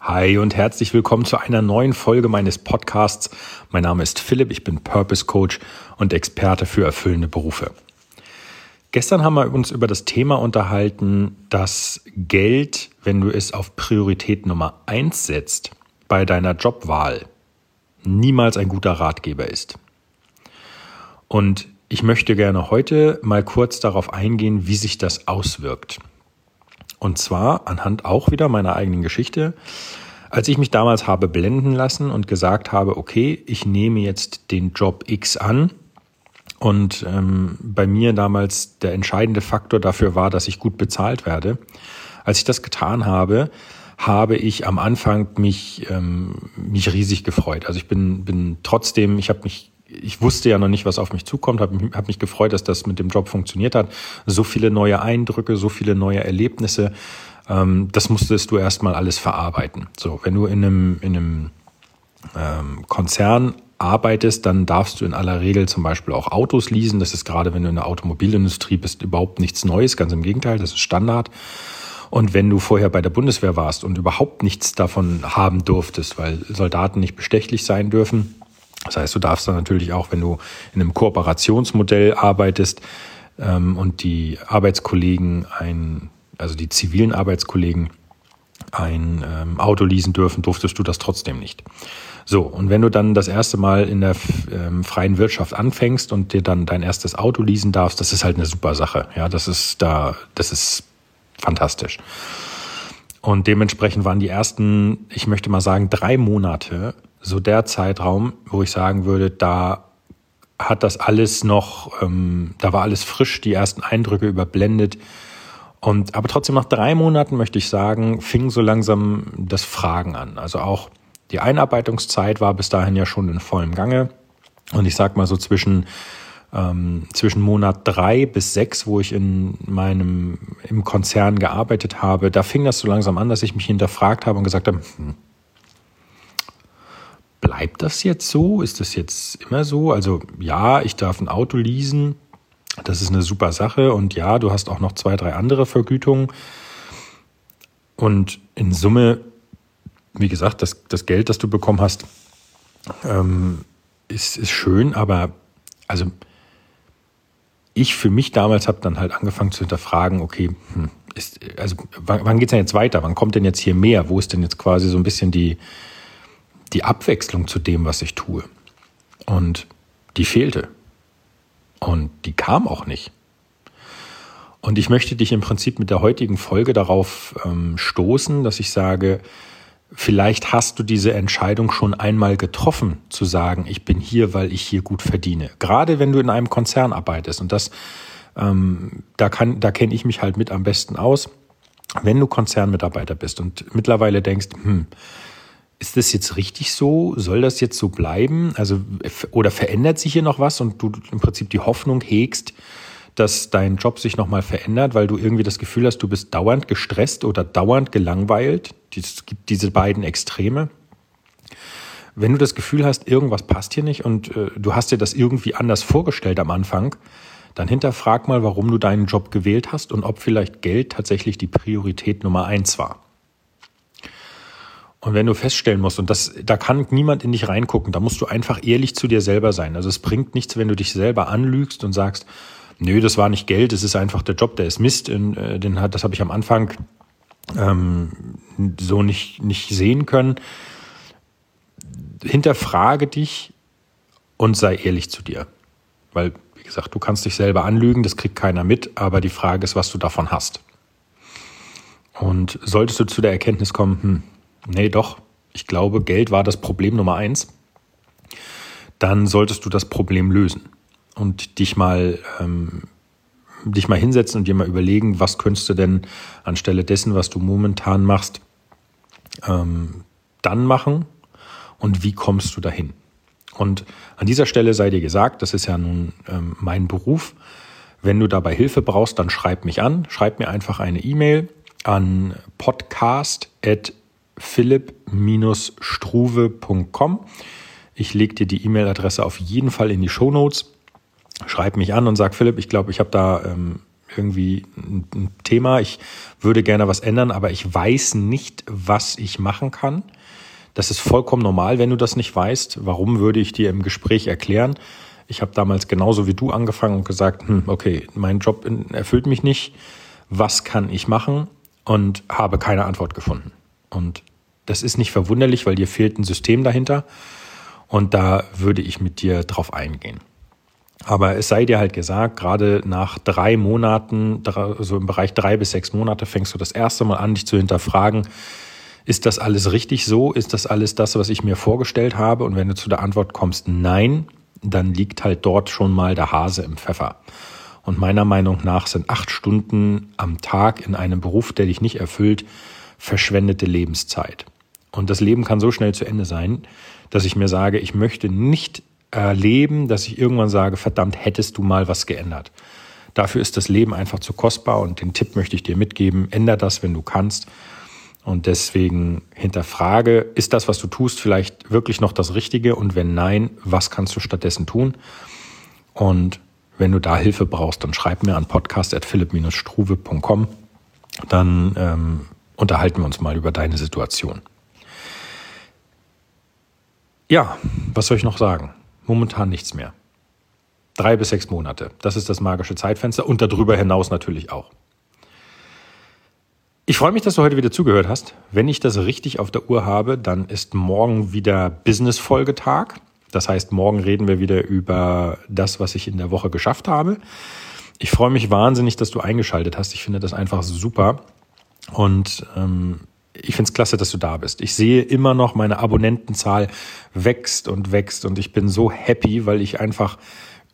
Hi und herzlich willkommen zu einer neuen Folge meines Podcasts. Mein Name ist Philipp, ich bin Purpose Coach und Experte für erfüllende Berufe. Gestern haben wir uns über das Thema unterhalten, dass Geld, wenn du es auf Priorität Nummer eins setzt, bei deiner Jobwahl niemals ein guter Ratgeber ist. Und ich möchte gerne heute mal kurz darauf eingehen, wie sich das auswirkt. Und zwar anhand auch wieder meiner eigenen Geschichte. Als ich mich damals habe blenden lassen und gesagt habe, okay, ich nehme jetzt den Job X an und ähm, bei mir damals der entscheidende Faktor dafür war, dass ich gut bezahlt werde. Als ich das getan habe, habe ich am Anfang mich, ähm, mich riesig gefreut. Also ich bin, bin trotzdem, ich habe mich ich wusste ja noch nicht, was auf mich zukommt, habe hab mich gefreut, dass das mit dem Job funktioniert hat. So viele neue Eindrücke, so viele neue Erlebnisse, ähm, das musstest du erstmal alles verarbeiten. So, wenn du in einem, in einem ähm, Konzern arbeitest, dann darfst du in aller Regel zum Beispiel auch Autos leasen. Das ist gerade, wenn du in der Automobilindustrie bist, überhaupt nichts Neues, ganz im Gegenteil, das ist Standard. Und wenn du vorher bei der Bundeswehr warst und überhaupt nichts davon haben durftest, weil Soldaten nicht bestechlich sein dürfen, das heißt, du darfst dann natürlich auch, wenn du in einem Kooperationsmodell arbeitest ähm, und die Arbeitskollegen ein, also die zivilen Arbeitskollegen ein ähm, Auto leasen dürfen, durftest du das trotzdem nicht. So, und wenn du dann das erste Mal in der ähm, freien Wirtschaft anfängst und dir dann dein erstes Auto leasen darfst, das ist halt eine super Sache. Ja, das ist da, das ist fantastisch. Und dementsprechend waren die ersten, ich möchte mal sagen, drei Monate so der Zeitraum, wo ich sagen würde, da hat das alles noch, ähm, da war alles frisch, die ersten Eindrücke überblendet. Und aber trotzdem nach drei Monaten möchte ich sagen, fing so langsam das Fragen an. Also auch die Einarbeitungszeit war bis dahin ja schon in vollem Gange. Und ich sag mal so zwischen ähm, zwischen Monat drei bis sechs, wo ich in meinem im Konzern gearbeitet habe, da fing das so langsam an, dass ich mich hinterfragt habe und gesagt habe, hm, bleibt das jetzt so? Ist das jetzt immer so? Also ja, ich darf ein Auto leasen. Das ist eine super Sache. Und ja, du hast auch noch zwei, drei andere Vergütungen. Und in Summe, wie gesagt, das, das Geld, das du bekommen hast, ähm, ist, ist schön. Aber also ich für mich damals habe dann halt angefangen zu hinterfragen, okay, hm, ist, also wann, wann geht es denn jetzt weiter? Wann kommt denn jetzt hier mehr? Wo ist denn jetzt quasi so ein bisschen die, die Abwechslung zu dem, was ich tue. Und die fehlte. Und die kam auch nicht. Und ich möchte dich im Prinzip mit der heutigen Folge darauf ähm, stoßen, dass ich sage, vielleicht hast du diese Entscheidung schon einmal getroffen, zu sagen, ich bin hier, weil ich hier gut verdiene. Gerade wenn du in einem Konzern arbeitest. Und das, ähm, da kann, da kenne ich mich halt mit am besten aus. Wenn du Konzernmitarbeiter bist und mittlerweile denkst, hm, ist das jetzt richtig so? Soll das jetzt so bleiben? Also, oder verändert sich hier noch was und du im Prinzip die Hoffnung hegst, dass dein Job sich nochmal verändert, weil du irgendwie das Gefühl hast, du bist dauernd gestresst oder dauernd gelangweilt. Es gibt diese beiden Extreme. Wenn du das Gefühl hast, irgendwas passt hier nicht und äh, du hast dir das irgendwie anders vorgestellt am Anfang, dann hinterfrag mal, warum du deinen Job gewählt hast und ob vielleicht Geld tatsächlich die Priorität Nummer eins war. Und wenn du feststellen musst, und das, da kann niemand in dich reingucken, da musst du einfach ehrlich zu dir selber sein. Also es bringt nichts, wenn du dich selber anlügst und sagst, nö, das war nicht Geld, das ist einfach der Job, der ist Mist, äh, den hat, das habe ich am Anfang ähm, so nicht, nicht sehen können. Hinterfrage dich und sei ehrlich zu dir. Weil, wie gesagt, du kannst dich selber anlügen, das kriegt keiner mit, aber die Frage ist, was du davon hast. Und solltest du zu der Erkenntnis kommen, hm, nee, doch, ich glaube, Geld war das Problem Nummer eins, dann solltest du das Problem lösen und dich mal, ähm, dich mal hinsetzen und dir mal überlegen, was könntest du denn anstelle dessen, was du momentan machst, ähm, dann machen und wie kommst du dahin? Und an dieser Stelle sei dir gesagt, das ist ja nun ähm, mein Beruf. Wenn du dabei Hilfe brauchst, dann schreib mich an. Schreib mir einfach eine E-Mail an podcast@ philipp-struve.com. Ich lege dir die E-Mail-Adresse auf jeden Fall in die Show Notes. Schreib mich an und sag, Philipp, ich glaube, ich habe da ähm, irgendwie ein Thema. Ich würde gerne was ändern, aber ich weiß nicht, was ich machen kann. Das ist vollkommen normal, wenn du das nicht weißt. Warum würde ich dir im Gespräch erklären? Ich habe damals genauso wie du angefangen und gesagt, hm, okay, mein Job erfüllt mich nicht. Was kann ich machen? Und habe keine Antwort gefunden. Und das ist nicht verwunderlich, weil dir fehlt ein System dahinter. Und da würde ich mit dir drauf eingehen. Aber es sei dir halt gesagt, gerade nach drei Monaten, so im Bereich drei bis sechs Monate, fängst du das erste Mal an, dich zu hinterfragen, ist das alles richtig so? Ist das alles das, was ich mir vorgestellt habe? Und wenn du zu der Antwort kommst, nein, dann liegt halt dort schon mal der Hase im Pfeffer. Und meiner Meinung nach sind acht Stunden am Tag in einem Beruf, der dich nicht erfüllt, verschwendete Lebenszeit. Und das Leben kann so schnell zu Ende sein, dass ich mir sage, ich möchte nicht erleben, dass ich irgendwann sage, verdammt, hättest du mal was geändert. Dafür ist das Leben einfach zu kostbar und den Tipp möchte ich dir mitgeben, änder das, wenn du kannst. Und deswegen hinterfrage, ist das, was du tust, vielleicht wirklich noch das Richtige? Und wenn nein, was kannst du stattdessen tun? Und wenn du da Hilfe brauchst, dann schreib mir an podcast.philipp-struve.com. Dann ähm, unterhalten wir uns mal über deine Situation. Ja, was soll ich noch sagen? Momentan nichts mehr. Drei bis sechs Monate. Das ist das magische Zeitfenster und darüber hinaus natürlich auch. Ich freue mich, dass du heute wieder zugehört hast. Wenn ich das richtig auf der Uhr habe, dann ist morgen wieder Business-Folgetag. Das heißt, morgen reden wir wieder über das, was ich in der Woche geschafft habe. Ich freue mich wahnsinnig, dass du eingeschaltet hast. Ich finde das einfach super. Und ähm, ich finde es klasse, dass du da bist. Ich sehe immer noch, meine Abonnentenzahl wächst und wächst und ich bin so happy, weil ich einfach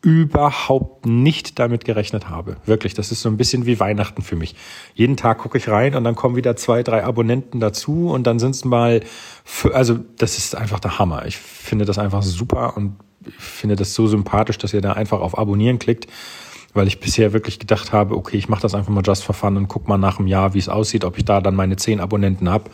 überhaupt nicht damit gerechnet habe. Wirklich, das ist so ein bisschen wie Weihnachten für mich. Jeden Tag gucke ich rein und dann kommen wieder zwei, drei Abonnenten dazu und dann sind es mal, für, also das ist einfach der Hammer. Ich finde das einfach super und ich finde das so sympathisch, dass ihr da einfach auf Abonnieren klickt weil ich bisher wirklich gedacht habe, okay, ich mache das einfach mal just for fun und guck mal nach einem Jahr, wie es aussieht, ob ich da dann meine zehn Abonnenten habe.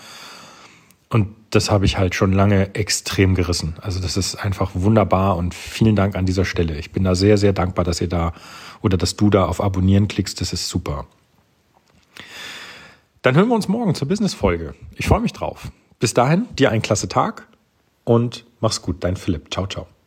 Und das habe ich halt schon lange extrem gerissen. Also das ist einfach wunderbar und vielen Dank an dieser Stelle. Ich bin da sehr, sehr dankbar, dass ihr da oder dass du da auf Abonnieren klickst. Das ist super. Dann hören wir uns morgen zur Business-Folge. Ich freue mich drauf. Bis dahin, dir einen klasse Tag und mach's gut, dein Philipp. Ciao, ciao.